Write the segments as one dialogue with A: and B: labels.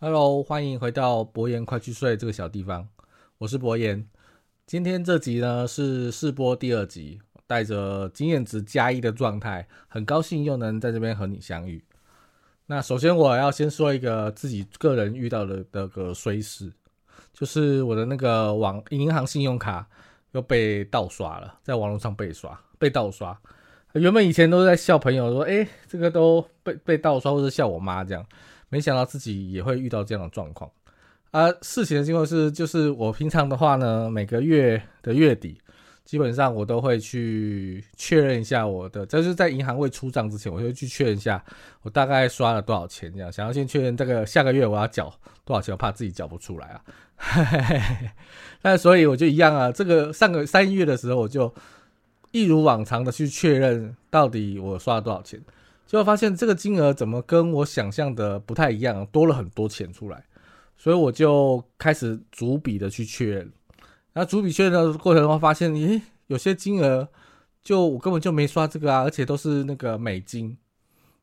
A: Hello，欢迎回到博言快去睡这个小地方，我是博言。今天这集呢是试播第二集，带着经验值加一的状态，很高兴又能在这边和你相遇。那首先我要先说一个自己个人遇到的那个衰事，就是我的那个网银行信用卡又被盗刷了，在网络上被刷被盗刷。原本以前都是在笑朋友说，哎，这个都被被盗刷，或者笑我妈这样。没想到自己也会遇到这样的状况，啊，事情的经过是，就是我平常的话呢，每个月的月底，基本上我都会去确认一下我的，就是在银行未出账之前，我会去确认一下我大概刷了多少钱，这样想要先确认这个下个月我要缴多少钱，我怕自己缴不出来啊。那所以我就一样啊，这个上个三月的时候，我就一如往常的去确认到底我刷了多少钱。结果发现这个金额怎么跟我想象的不太一样，多了很多钱出来，所以我就开始逐笔的去确认。然后逐笔确认的过程中，发现，咦，有些金额就我根本就没刷这个啊，而且都是那个美金。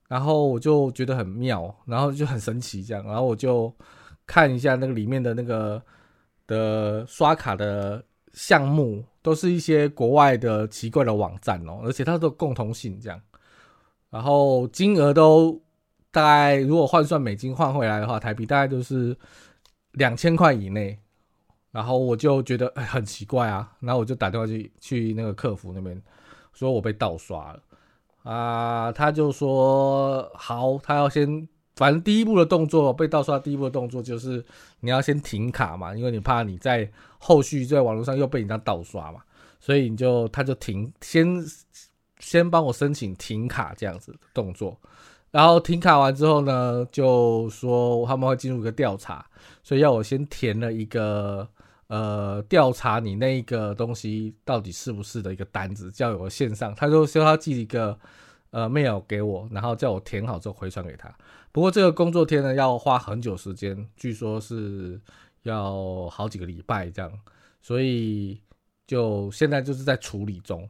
A: 然后我就觉得很妙，然后就很神奇这样。然后我就看一下那个里面的那个的刷卡的项目，都是一些国外的奇怪的网站哦，而且它都共同性这样。然后金额都大概，如果换算美金换回来的话，台币大概都是两千块以内。然后我就觉得很奇怪啊，然后我就打电话去去那个客服那边，说我被盗刷了啊。他就说好，他要先，反正第一步的动作被盗刷，第一步的动作就是你要先停卡嘛，因为你怕你在后续在网络上又被人家盗刷嘛，所以你就他就停先。先帮我申请停卡这样子的动作，然后停卡完之后呢，就说他们会进入一个调查，所以要我先填了一个呃调查你那一个东西到底是不是的一个单子，叫我线上，他就说他寄一个呃 mail 给我，然后叫我填好之后回传给他。不过这个工作天呢要花很久时间，据说是要好几个礼拜这样，所以就现在就是在处理中。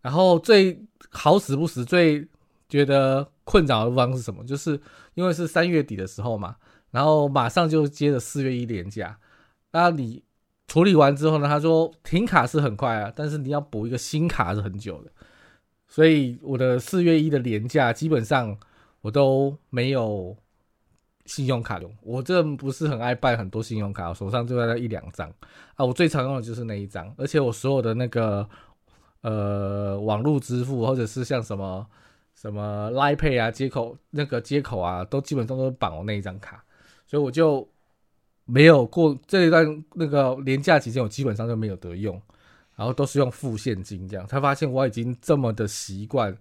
A: 然后最好死不死，最觉得困扰的地方是什么？就是因为是三月底的时候嘛，然后马上就接着四月一连假。那你处理完之后呢？他说停卡是很快啊，但是你要补一个新卡是很久的。所以我的四月一的连假基本上我都没有信用卡用。我这不是很爱办很多信用卡，手上就在那一两张啊。我最常用的就是那一张，而且我所有的那个。呃，网络支付或者是像什么什么 Line Pay 啊，接口那个接口啊，都基本上都绑我那一张卡，所以我就没有过这一段那个年假期间，我基本上就没有得用，然后都是用付现金这样。才发现我已经这么的习惯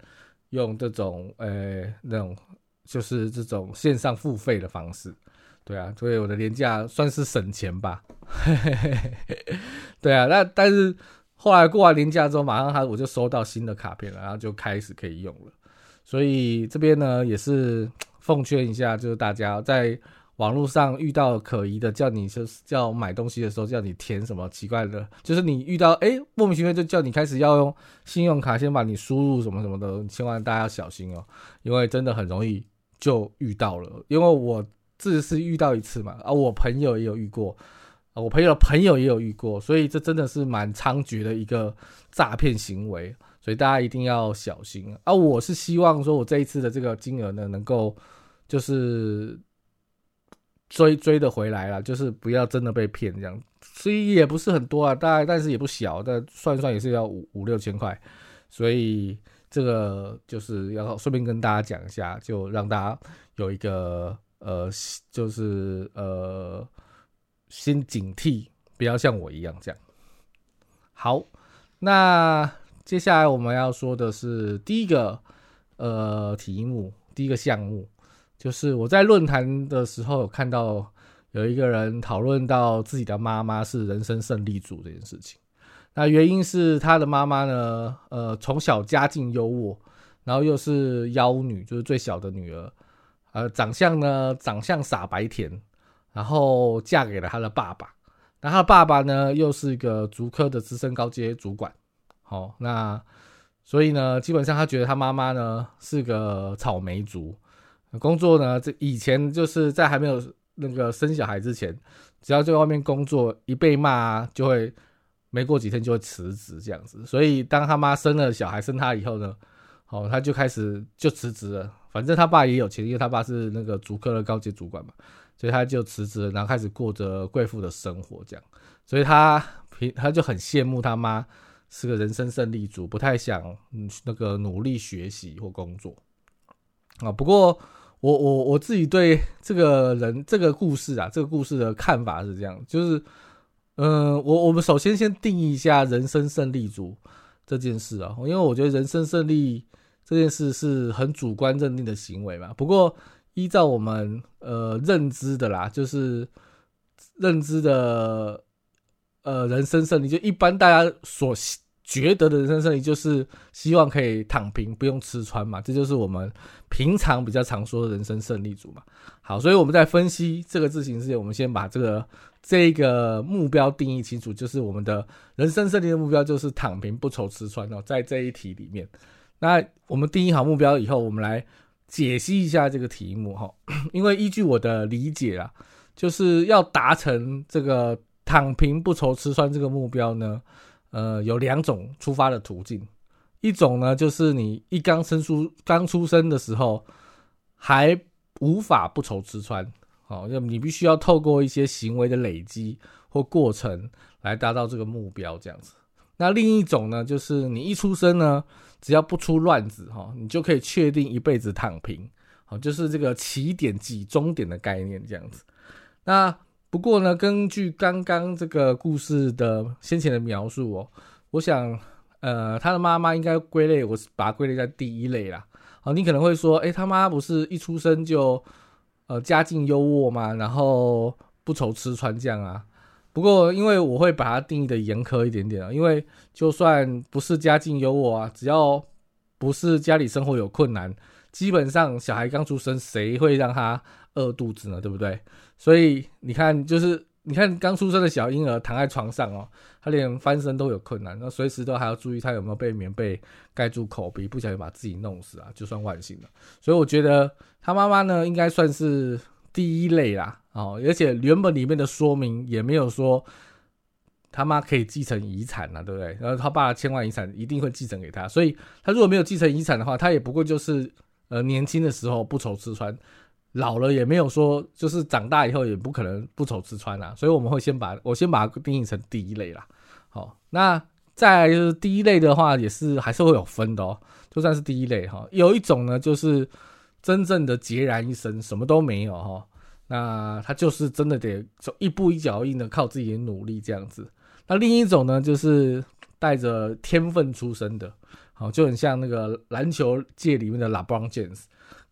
A: 用这种呃那种就是这种线上付费的方式，对啊，所以我的年假算是省钱吧，对啊，那但是。后来过完年假之后，马上他我就收到新的卡片了，然后就开始可以用了。所以这边呢也是 奉劝一下，就是大家在网络上遇到可疑的，叫你就是叫买东西的时候，叫你填什么奇怪的，就是你遇到哎莫名其妙就叫你开始要用信用卡，先把你输入什么什么的，千万大家要小心哦，因为真的很容易就遇到了。因为我自是遇到一次嘛，啊，我朋友也有遇过。我朋友的朋友也有遇过，所以这真的是蛮猖獗的一个诈骗行为，所以大家一定要小心啊！我是希望说，我这一次的这个金额呢，能够就是追追的回来了，就是不要真的被骗这样。所以也不是很多啊，大概但是也不小，但算算也是要五五六千块，所以这个就是要顺便跟大家讲一下，就让大家有一个呃，就是呃。先警惕，不要像我一样这样。好，那接下来我们要说的是第一个呃题目，第一个项目，就是我在论坛的时候有看到有一个人讨论到自己的妈妈是人生胜利组这件事情。那原因是他的妈妈呢，呃，从小家境优渥，然后又是妖女，就是最小的女儿，呃，长相呢，长相傻白甜，然后嫁给了他的爸爸。那他爸爸呢，又是一个足科的资深高阶主管。好，那所以呢，基本上他觉得他妈妈呢是个草莓族，工作呢，这以前就是在还没有那个生小孩之前，只要在外面工作，一被骂就会。没过几天就会辞职这样子，所以当他妈生了小孩生他以后呢，哦，他就开始就辞职了。反正他爸也有钱，因为他爸是那个主科的高级主管嘛，所以他就辞职，然后开始过着贵妇的生活这样。所以他平他就很羡慕他妈是个人生胜利组，不太想嗯那个努力学习或工作啊。不过我我我自己对这个人这个故事啊，这个故事的看法是这样，就是。嗯，我我们首先先定义一下人生胜利组这件事啊，因为我觉得人生胜利这件事是很主观认定的行为嘛。不过依照我们呃认知的啦，就是认知的呃人生胜利，就一般大家所。觉得的人生胜利就是希望可以躺平，不用吃穿嘛，这就是我们平常比较常说的人生胜利组嘛。好，所以我们在分析这个字形之前，我们先把这个这个目标定义清楚，就是我们的人生胜利的目标就是躺平，不愁吃穿哦。在这一题里面，那我们定义好目标以后，我们来解析一下这个题目哈。因为依据我的理解啊，就是要达成这个躺平不愁吃穿这个目标呢。呃，有两种出发的途径，一种呢就是你一刚生出刚出生的时候还无法不愁吃穿，好，就你必须要透过一些行为的累积或过程来达到这个目标，这样子。那另一种呢，就是你一出生呢，只要不出乱子哈，你就可以确定一辈子躺平，好，就是这个起点即终点的概念这样子。那不过呢，根据刚刚这个故事的先前的描述哦，我想，呃，他的妈妈应该归类，我是把它归类在第一类啦。好，你可能会说，诶，他妈不是一出生就，呃，家境优渥嘛，然后不愁吃穿这样啊。不过，因为我会把它定义的严苛一点点啊，因为就算不是家境优渥啊，只要不是家里生活有困难，基本上小孩刚出生，谁会让他饿肚子呢？对不对？所以你看，就是你看刚出生的小婴儿躺在床上哦，他连翻身都有困难，那随时都还要注意他有没有被棉被盖住口鼻，不小心把自己弄死啊，就算万幸了。所以我觉得他妈妈呢，应该算是第一类啦，哦，而且原本里面的说明也没有说他妈可以继承遗产啊，对不对？然后他爸千万遗产一定会继承给他，所以他如果没有继承遗产的话，他也不过就是呃年轻的时候不愁吃穿。老了也没有说，就是长大以后也不可能不愁吃穿啊，所以我们会先把我先把它定义成第一类啦。好，那再就是第一类的话，也是还是会有分的哦。就算是第一类哈，有一种呢，就是真正的孑然一身，什么都没有哈。那他就是真的得走一步一脚印的靠自己的努力这样子。那另一种呢，就是带着天分出生的，好，就很像那个篮球界里面的 LeBron James。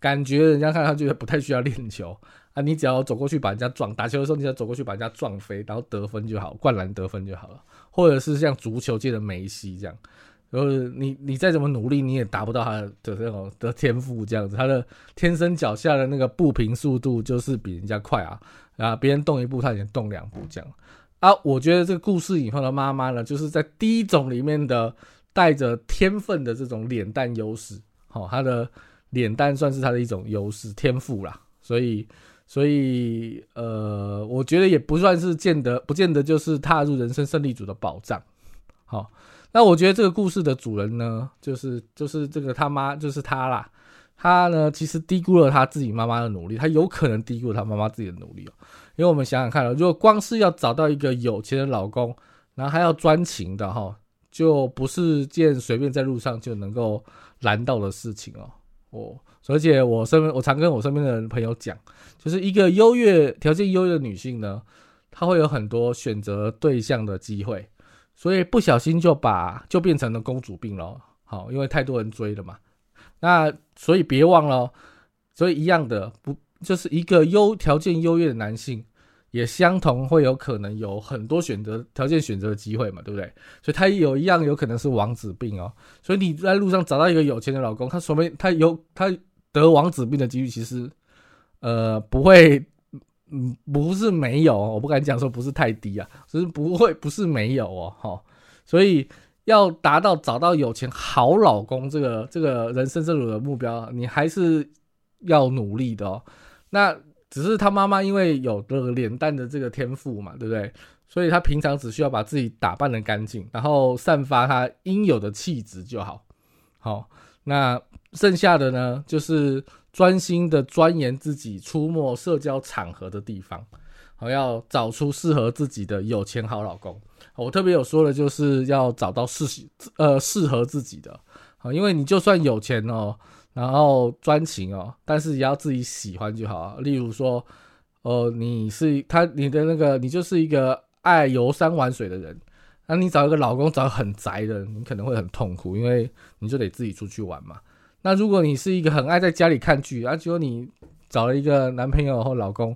A: 感觉人家看他觉得不太需要练球啊，你只要走过去把人家撞，打球的时候你只要走过去把人家撞飞，然后得分就好，灌篮得分就好了。或者是像足球界的梅西这样，就是你你再怎么努力，你也达不到他的这种的天赋这样子。他的天生脚下的那个步频速度就是比人家快啊，啊，别人动一步他已经动两步这样。啊，我觉得这个故事以后的妈妈呢，就是在第一种里面的带着天分的这种脸蛋优势，好，他的。脸蛋算是他的一种优势天赋啦，所以所以呃，我觉得也不算是见得不见得就是踏入人生胜利组的保障。好，那我觉得这个故事的主人呢，就是就是这个他妈就是他啦，他呢其实低估了他自己妈妈的努力，他有可能低估了他妈妈自己的努力哦。因为我们想想看了，如果光是要找到一个有钱的老公，然后还要专情的哈，就不是件随便在路上就能够拦到的事情哦。哦，而且我身边，我常跟我身边的朋友讲，就是一个优越条件优越的女性呢，她会有很多选择对象的机会，所以不小心就把就变成了公主病了。好，因为太多人追了嘛。那所以别忘了，所以一样的，不就是一个优条件优越的男性，也相同会有可能有很多选择条件选择的机会嘛，对不对？所以他有一样有可能是王子病哦。所以你在路上找到一个有钱的老公，他说明他有他得王子病的几率其实呃不会，嗯不是没有，我不敢讲说不是太低啊，只是不会不是没有哦，哈。所以要达到找到有钱好老公这个这个人生这种的目标，你还是要努力的哦。那只是他妈妈因为有这个脸蛋的这个天赋嘛，对不对？所以他平常只需要把自己打扮的干净，然后散发他应有的气质就好。好，那剩下的呢，就是专心的钻研自己出没社交场合的地方，好，要找出适合自己的有钱好老公。我特别有说的，就是要找到适呃适合自己的，好，因为你就算有钱哦。然后专情哦，但是也要自己喜欢就好。例如说，哦，你是他，你的那个，你就是一个爱游山玩水的人，那你找一个老公找很宅的，你可能会很痛苦，因为你就得自己出去玩嘛。那如果你是一个很爱在家里看剧，而结果你找了一个男朋友或老公。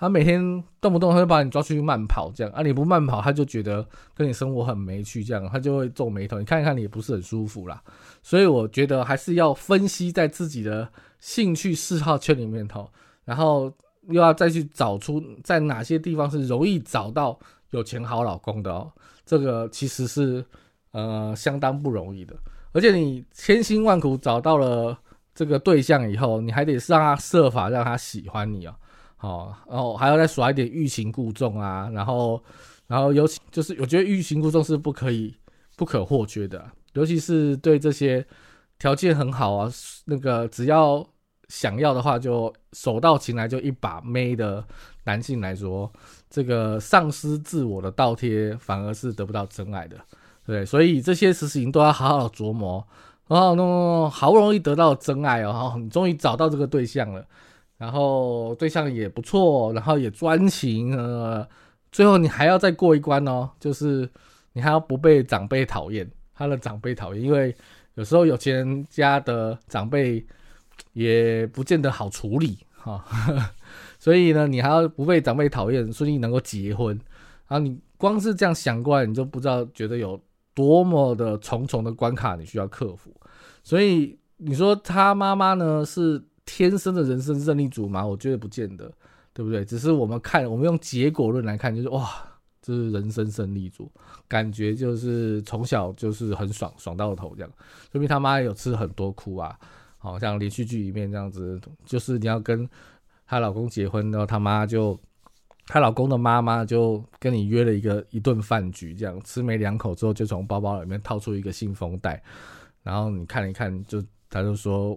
A: 他每天动不动他就把你抓出去慢跑，这样啊，你不慢跑，他就觉得跟你生活很没趣，这样他就会皱眉头。你看一看，你也不是很舒服啦。所以我觉得还是要分析在自己的兴趣嗜好圈里面头，然后又要再去找出在哪些地方是容易找到有钱好老公的哦。这个其实是呃相当不容易的，而且你千辛万苦找到了这个对象以后，你还得让他设法让他喜欢你哦。好，然后还要再耍一点欲擒故纵啊，然后，然后尤其就是我觉得欲擒故纵是不可以、不可或缺的，尤其是对这些条件很好啊，那个只要想要的话就手到擒来就一把妹的男性来说，这个丧失自我的倒贴反而是得不到真爱的，对，所以这些事情都要好好琢磨，然后那，好不容易得到真爱哦，你终于找到这个对象了。然后对象也不错，然后也专情，呃，最后你还要再过一关哦，就是你还要不被长辈讨厌，他的长辈讨厌，因为有时候有钱人家的长辈也不见得好处理哈，所以呢，你还要不被长辈讨厌，顺利能够结婚，然后你光是这样想过来，你就不知道觉得有多么的重重的关卡你需要克服，所以你说他妈妈呢是？天生的人生胜利组吗？我觉得不见得，对不对？只是我们看，我们用结果论来看，就是哇，这是人生胜利组，感觉就是从小就是很爽，爽到头这样。说明他妈有吃很多苦啊，好像连续剧里面这样子，就是你要跟她老公结婚，然后他妈就，她老公的妈妈就跟你约了一个一顿饭局，这样吃没两口之后，就从包包里面掏出一个信封袋，然后你看一看就。他就说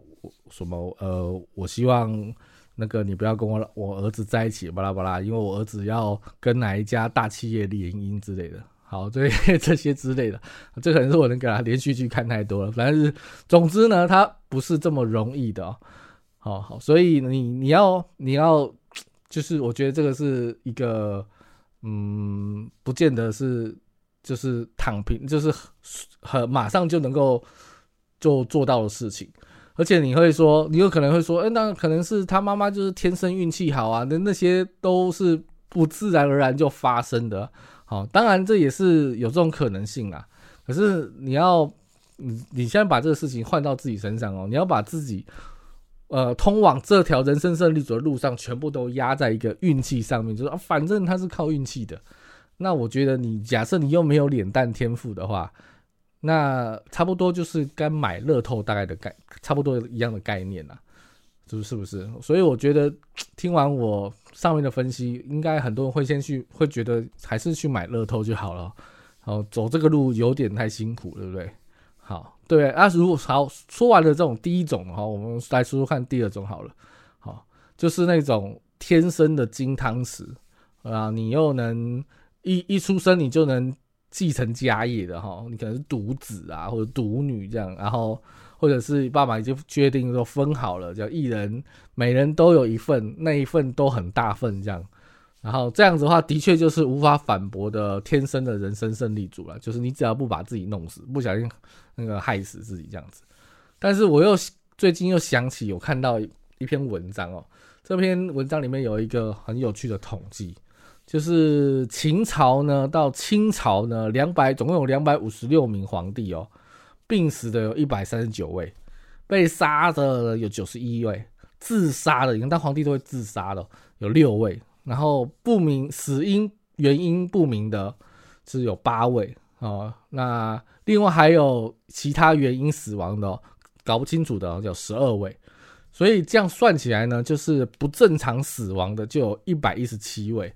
A: 什么呃，我希望那个你不要跟我我儿子在一起，巴拉巴拉，因为我儿子要跟哪一家大企业联姻之类的。好，这这些之类的，这可能是我能给他连续剧看太多了。反正是，总之呢，他不是这么容易的。好好，所以你你要你要，就是我觉得这个是一个，嗯，不见得是就是躺平，就是很马上就能够。就做到的事情，而且你会说，你有可能会说，哎，那可能是他妈妈就是天生运气好啊，那那些都是不自然而然就发生的。好，当然这也是有这种可能性啊。可是你要，你你现在把这个事情换到自己身上哦，你要把自己，呃，通往这条人生胜利组的路上，全部都压在一个运气上面，就是，反正他是靠运气的。那我觉得你假设你又没有脸蛋天赋的话。那差不多就是跟买乐透大概的概，差不多一样的概念呐，就是是不是？所以我觉得听完我上面的分析，应该很多人会先去，会觉得还是去买乐透就好了。好，走这个路有点太辛苦，对不对？好，对。啊，如果好说完了这种第一种哈，我们来说说看第二种好了。好，就是那种天生的金汤匙啊，你又能一一出生你就能。继承家业的哈，你可能是独子啊，或者独女这样，然后或者是爸爸已经决定说分好了，叫一人每人都有一份，那一份都很大份这样，然后这样子的话，的确就是无法反驳的天生的人生胜利组了，就是你只要不把自己弄死，不小心那个害死自己这样子。但是我又最近又想起有看到一篇文章哦，这篇文章里面有一个很有趣的统计，就是秦朝呢到清朝呢，两百总共有两百五十六名皇帝哦，病死的有一百三十九位，被杀的有九十一位，自杀的你看当皇帝都会自杀的有六位，然后不明死因原因不明的是有八位哦，那另外还有其他原因死亡的搞不清楚的有十二位。所以这样算起来呢，就是不正常死亡的就有一百一十七位。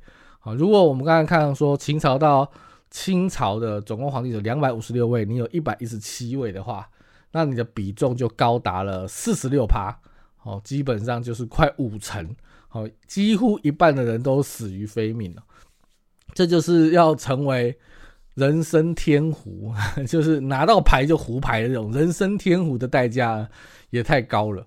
A: 啊，如果我们刚才看到说秦朝到清朝的总共皇帝有两百五十六位，你有一百一十七位的话，那你的比重就高达了四十六趴。哦，基本上就是快五成。好，几乎一半的人都死于非命了。这就是要成为人生天胡，就是拿到牌就胡牌的这种人生天胡的代价也太高了。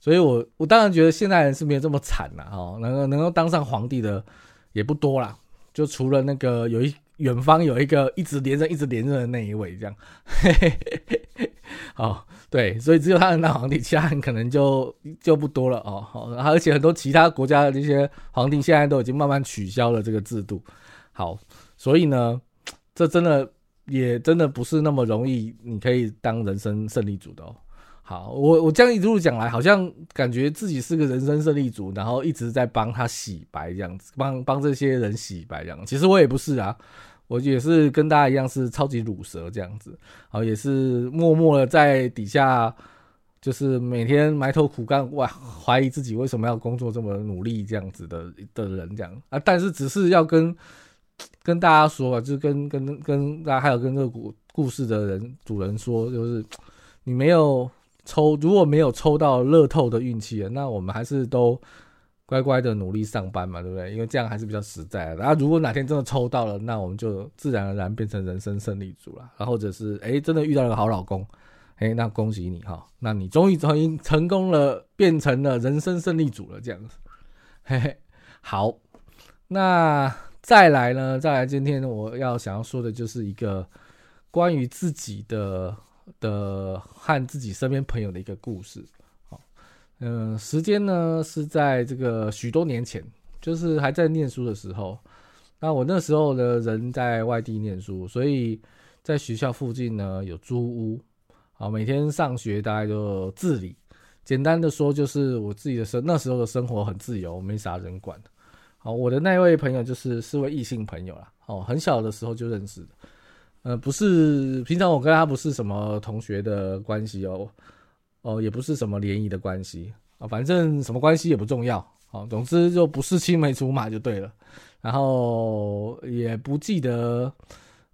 A: 所以，我我当然觉得现代人是没有这么惨了哦，能够能够当上皇帝的也不多啦，就除了那个有一远方有一个一直连任一直连任的那一位这样，嘿嘿嘿哦对，所以只有他能当皇帝，其他人可能就就不多了哦。好，而且很多其他国家的这些皇帝现在都已经慢慢取消了这个制度。好，所以呢，这真的也真的不是那么容易，你可以当人生胜利组的哦。好，我我这样一路讲来，好像感觉自己是个人生胜利组，然后一直在帮他洗白这样子，帮帮这些人洗白这样。其实我也不是啊，我也是跟大家一样是超级乳蛇这样子，好，也是默默的在底下，就是每天埋头苦干，哇，怀疑自己为什么要工作这么努力这样子的的人这样啊。但是只是要跟 跟大家说吧，就是跟跟跟大家还有跟这个故故事的人主人说，就是你没有。抽如果没有抽到乐透的运气，那我们还是都乖乖的努力上班嘛，对不对？因为这样还是比较实在。然后如果哪天真的抽到了，那我们就自然而然变成人生胜利组了。然后或者是哎，真的遇到了个好老公，哎，那恭喜你哈，那你终于终于成功了，变成了人生胜利组了，这样子。嘿嘿，好，那再来呢？再来，今天我要想要说的就是一个关于自己的。的和自己身边朋友的一个故事，好，嗯，时间呢是在这个许多年前，就是还在念书的时候。那我那时候的人在外地念书，所以在学校附近呢有租屋，好，每天上学大概就自理。简单的说，就是我自己的生那时候的生活很自由，没啥人管。好，我的那位朋友就是是位异性朋友啦，哦，很小的时候就认识的。呃，不是，平常我跟他不是什么同学的关系哦，哦，也不是什么联谊的关系啊，反正什么关系也不重要，好，总之就不是青梅竹马就对了，然后也不记得，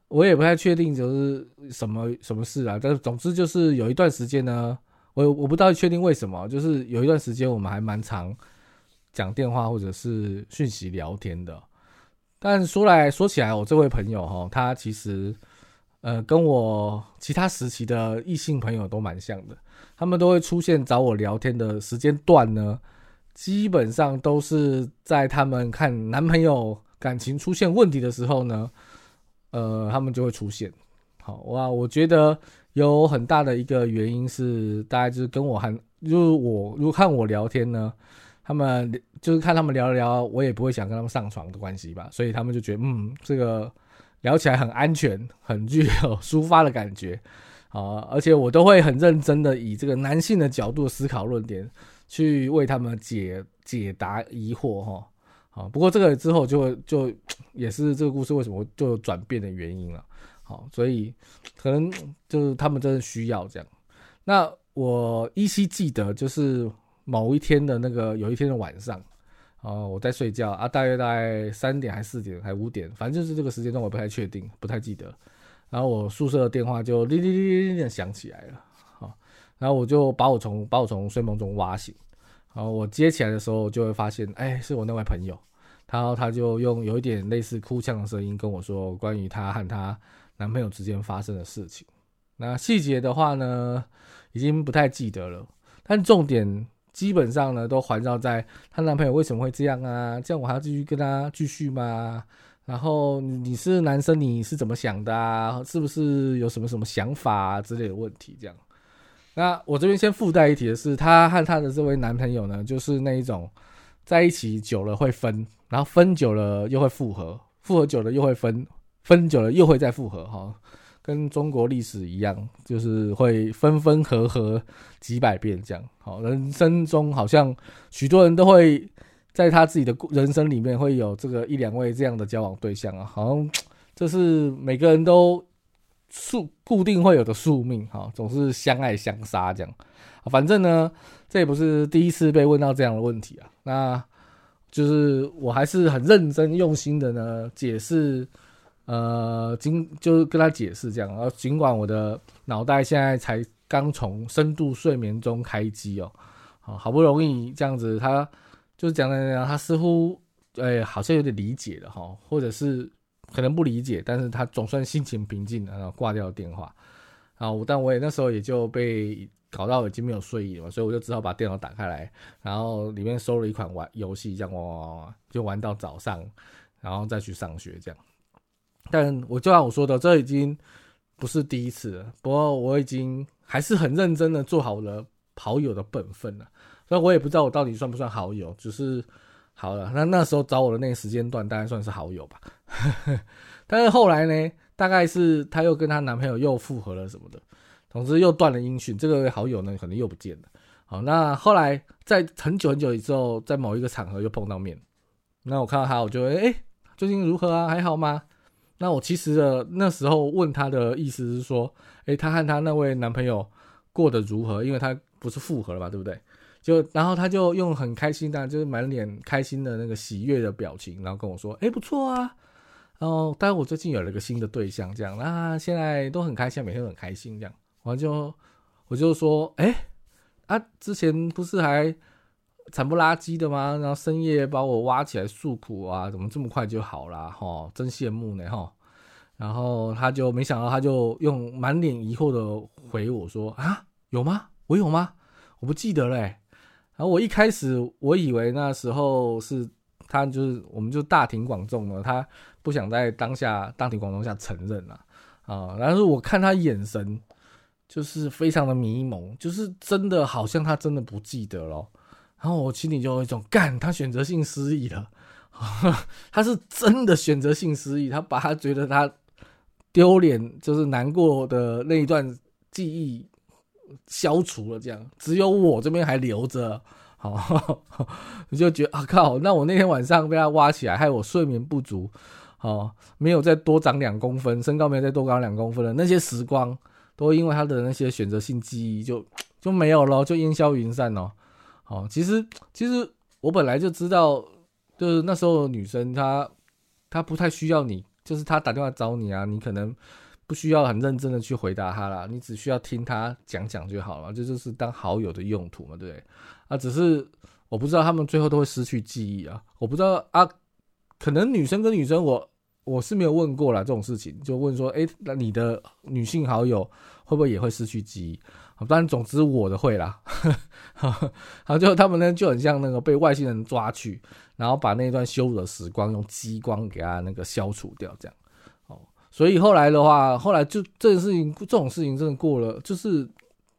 A: 我也不太确定就是什么什么事啊，但是总之就是有一段时间呢，我我不知道确定为什么，就是有一段时间我们还蛮常讲电话或者是讯息聊天的，但说来说起来，我这位朋友哈，他其实。呃，跟我其他时期的异性朋友都蛮像的，他们都会出现找我聊天的时间段呢，基本上都是在他们看男朋友感情出现问题的时候呢，呃，他们就会出现。好哇，我觉得有很大的一个原因是，大概就是跟我很，就是我如果看我聊天呢，他们就是看他们聊聊，我也不会想跟他们上床的关系吧，所以他们就觉得，嗯，这个。聊起来很安全，很具有抒发的感觉，啊，而且我都会很认真的以这个男性的角度思考论点，去为他们解解答疑惑，哈，好，不过这个之后就就 也是这个故事为什么就转变的原因了，好，所以可能就是他们真的需要这样。那我依稀记得，就是某一天的那个有一天的晚上。哦，我在睡觉啊，大约大概三点还四点还五点，反正就是这个时间段，我不太确定，不太记得。然后我宿舍的电话就铃铃铃铃响起来了，好，然后我就把我从把我从睡梦中挖醒，然后我接起来的时候就会发现，哎，是我那位朋友，然后他就用有一点类似哭腔的声音跟我说关于她和她男朋友之间发生的事情。那细节的话呢，已经不太记得了，但重点。基本上呢，都环绕在她男朋友为什么会这样啊？这样我还要继续跟他继续吗？然后你是男生，你是怎么想的啊？是不是有什么什么想法啊之类的问题？这样。那我这边先附带一提的是，她和她的这位男朋友呢，就是那一种在一起久了会分，然然后分久了又会复合，复合久了又会分，分久了又会再复合，哈，跟中国历史一样，就是会分分合合几百遍这样。好，人生中好像许多人都会在他自己的人生里面会有这个一两位这样的交往对象啊，好像这是每个人都宿固定会有的宿命，哈，总是相爱相杀这样。反正呢，这也不是第一次被问到这样的问题啊。那就是我还是很认真用心的呢，解释，呃，尽就是跟他解释这样。然后尽管我的脑袋现在才刚从深度睡眠中开机哦，好，好不容易这样子，他就是讲讲讲，他似乎哎好像有点理解了哈，或者是可能不理解，但是他总算心情平静了，然后挂掉电话。然后但我也那时候也就被。搞到已经没有睡意了，所以我就只好把电脑打开来，然后里面收了一款玩游戏，这样玩玩玩玩，就玩到早上，然后再去上学这样。但我就像我说的，这已经不是第一次了。不过我已经还是很认真的做好了好友的本分了。所以我也不知道我到底算不算好友，只是好了。那那时候找我的那个时间段，大概算是好友吧。但是后来呢，大概是她又跟她男朋友又复合了什么的。总之又断了音讯，这个好友呢可能又不见了。好，那后来在很久很久之后，在某一个场合又碰到面，那我看到他，我就哎，最近如何啊？还好吗？那我其实的那时候问他的意思是说，哎，他和他那位男朋友过得如何？因为他不是复合了嘛，对不对？就然后他就用很开心的，就是满脸开心的那个喜悦的表情，然后跟我说，哎，不错啊。然后，但我最近有了个新的对象，这样，那现在都很开心，每天很开心，这样。我就我就说，哎，啊，之前不是还惨不拉几的吗？然后深夜把我挖起来诉苦啊，怎么这么快就好了？哈，真羡慕呢，哈。然后他就没想到，他就用满脸疑惑的回我说，啊，有吗？我有吗？我不记得嘞。然后我一开始我以为那时候是他就是我们就大庭广众了，他不想在当下大庭广众下承认了啊。但是我看他眼神。就是非常的迷蒙，就是真的好像他真的不记得了，然后我心里就有一种干，他选择性失忆了，他是真的选择性失忆，他把他觉得他丢脸就是难过的那一段记忆消除了，这样只有我这边还留着，好，你就觉得啊靠，那我那天晚上被他挖起来，害我睡眠不足，哦，没有再多长两公分，身高没有再多高两公分的那些时光。都因为他的那些选择性记忆就就没有了，就烟消云散了。好，其实其实我本来就知道，就是那时候女生她她不太需要你，就是她打电话找你啊，你可能不需要很认真的去回答她啦，你只需要听她讲讲就好了，这就是当好友的用途嘛，对不对？啊，只是我不知道他们最后都会失去记忆啊，我不知道啊，可能女生跟女生我。我是没有问过啦，这种事情，就问说，哎，那你的女性好友会不会也会失去记忆？当然，总之我的会啦。好，就他们呢就很像那个被外星人抓去，然后把那段羞辱的时光用激光给他那个消除掉，这样。哦，所以后来的话，后来就这件事情，这种事情真的过了，就是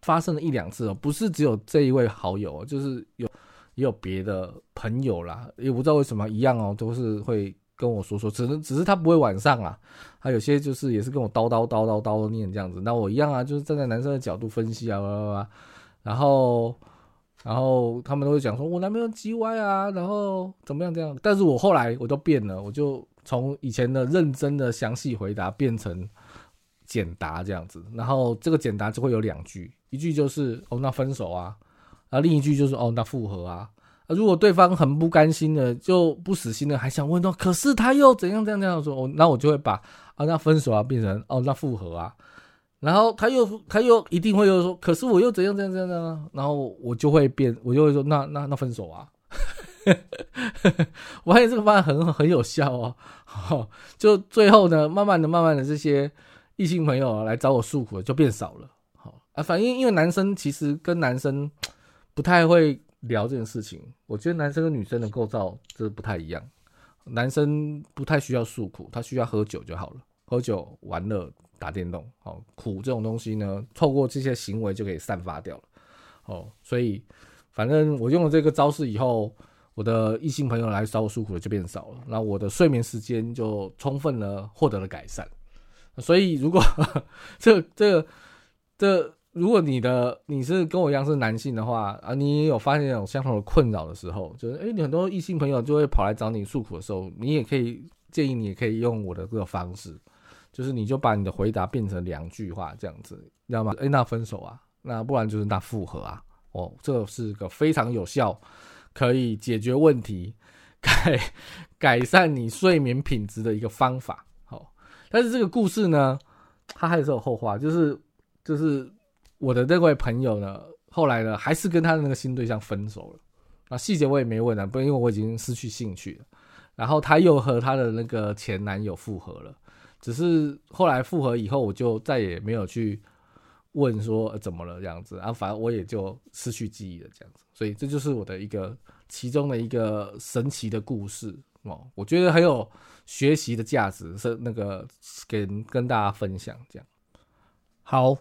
A: 发生了一两次哦，不是只有这一位好友，就是有也有别的朋友啦，也不知道为什么一样哦，都是会。跟我说说，只能只是他不会晚上啊，他有些就是也是跟我叨叨叨叨叨念这样子，那我一样啊，就是站在男生的角度分析啊，然后然后他们都会讲说我男朋友叽歪啊，然后怎么样这样，但是我后来我都变了，我就从以前的认真的详细回答变成简答这样子，然后这个简答就会有两句，一句就是哦那分手啊，然后另一句就是哦那复合啊。如果对方很不甘心的，就不死心的，还想问说，可是他又怎样怎样怎样说，我那我就会把啊那分手啊变成哦那复合啊，然后他又他又一定会又说，可是我又怎样怎样怎样呢，然后我就会变，我就会说那那那分手啊，我发现这个方案很很有效哦，就最后呢，慢慢的慢慢的这些异性朋友啊来找我诉苦就变少了，好啊，反正因为男生其实跟男生不太会。聊这件事情，我觉得男生跟女生的构造这不太一样。男生不太需要诉苦，他需要喝酒就好了，喝酒、玩乐、打电动。哦，苦这种东西呢，透过这些行为就可以散发掉了。哦，所以反正我用了这个招式以后，我的异性朋友来找我诉苦的就变少了，那我的睡眠时间就充分的获得了改善。所以如果这这这，如果你的你是跟我一样是男性的话啊，你也有发现有相同的困扰的时候，就是哎，你很多异性朋友就会跑来找你诉苦的时候，你也可以建议你也可以用我的这个方式，就是你就把你的回答变成两句话这样子，你知道吗？哎，那分手啊，那不然就是那复合啊，哦，这是个非常有效，可以解决问题、改改善你睡眠品质的一个方法。好，但是这个故事呢，它还是有后话，就是就是我的那位朋友呢，后来呢还是跟他的那个新对象分手了啊，细节我也没问啊，不因为我已经失去兴趣了。然后他又和他的那个前男友复合了，只是后来复合以后，我就再也没有去问说怎么了这样子，然后反正我也就失去记忆了这样子，所以这就是我的一个其中的一个神奇的故事哦，我觉得很有学习的价值，是那个跟跟大家分享这样。好，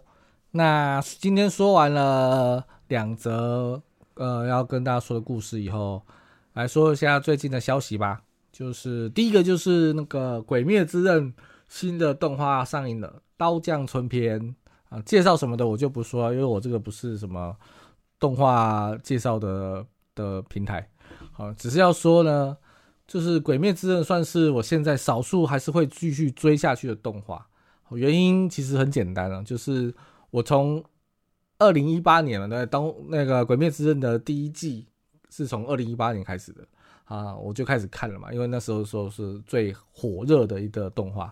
A: 那今天说完了两则呃要跟大家说的故事以后，来说一下最近的消息吧。就是第一个就是那个《鬼灭之刃》新的动画上映了，《刀匠村篇》啊，介绍什么的我就不说了，因为我这个不是什么动画介绍的的平台，好，只是要说呢，就是《鬼灭之刃》算是我现在少数还是会继续追下去的动画，原因其实很简单啊，就是我从二零一八年了，那当那个《鬼灭之刃》的第一季是从二零一八年开始的。啊，我就开始看了嘛，因为那时候说是最火热的一个动画，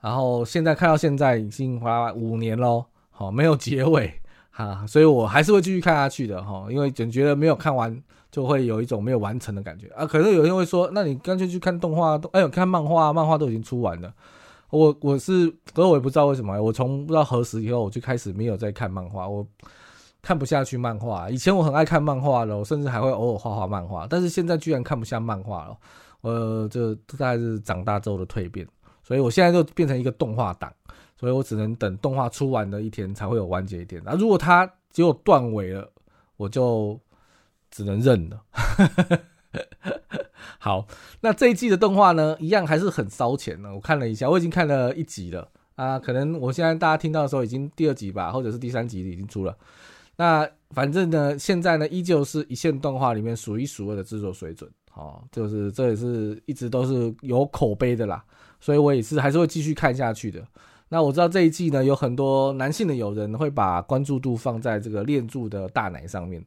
A: 然后现在看到现在已经花五年喽，好没有结尾 哈，所以我还是会继续看下去的哈，因为总觉得没有看完就会有一种没有完成的感觉啊。可能有人会说，那你干脆去看动画，哎呦看漫画，漫画都已经出完了。我我是，可是我也不知道为什么，我从不知道何时以后我就开始没有在看漫画，我。看不下去漫画，以前我很爱看漫画了，我甚至还会偶尔画画漫画，但是现在居然看不下漫画了，呃，这大概是长大之后的蜕变，所以我现在就变成一个动画党，所以我只能等动画出完的一天才会有完结一点，那如果它只有断尾了，我就只能认了。好，那这一季的动画呢，一样还是很烧钱的，我看了一下，我已经看了一集了啊，可能我现在大家听到的时候已经第二集吧，或者是第三集已经出了。那反正呢，现在呢，依旧是一线动画里面数一数二的制作水准，哦，就是这也是一直都是有口碑的啦，所以我也是还是会继续看下去的。那我知道这一季呢，有很多男性的友人会把关注度放在这个练柱的大奶上面，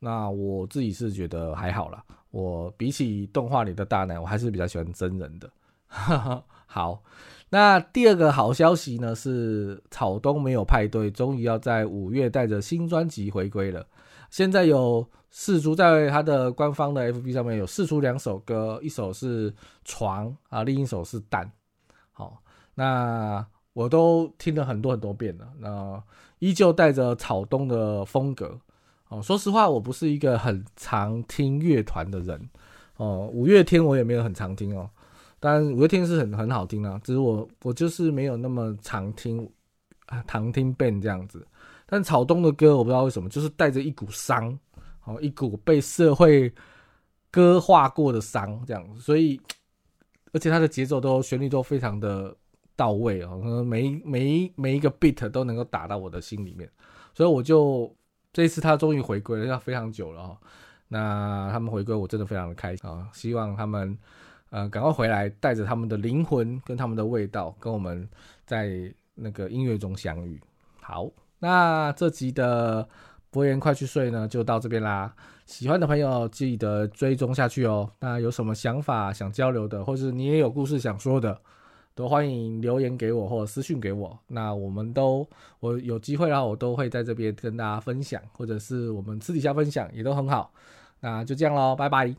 A: 那我自己是觉得还好啦，我比起动画里的大奶，我还是比较喜欢真人的。好。那第二个好消息呢是草东没有派对，终于要在五月带着新专辑回归了。现在有四出在他的官方的 FB 上面有四出两首歌，一首是床啊，另一首是蛋。好，那我都听了很多很多遍了。那依旧带着草东的风格。哦，说实话，我不是一个很常听乐团的人。哦，五月天我也没有很常听哦。当然，五月天是很很好听啊，只是我我就是没有那么常听啊，常听 band 这样子。但草东的歌我不知道为什么，就是带着一股伤，哦，一股被社会割化过的伤这样。所以，而且它的节奏都旋律都非常的到位哦，每一每一每一个 beat 都能够打到我的心里面。所以我就这一次他终于回归了，要非常久了哦。那他们回归我真的非常的开心啊，希望他们。呃，赶快回来，带着他们的灵魂跟他们的味道，跟我们在那个音乐中相遇。好，那这集的博言快去睡呢，就到这边啦。喜欢的朋友记得追踪下去哦。那有什么想法想交流的，或是你也有故事想说的，都欢迎留言给我或者私讯给我。那我们都我有机会啦，我都会在这边跟大家分享，或者是我们私底下分享也都很好。那就这样喽，拜拜。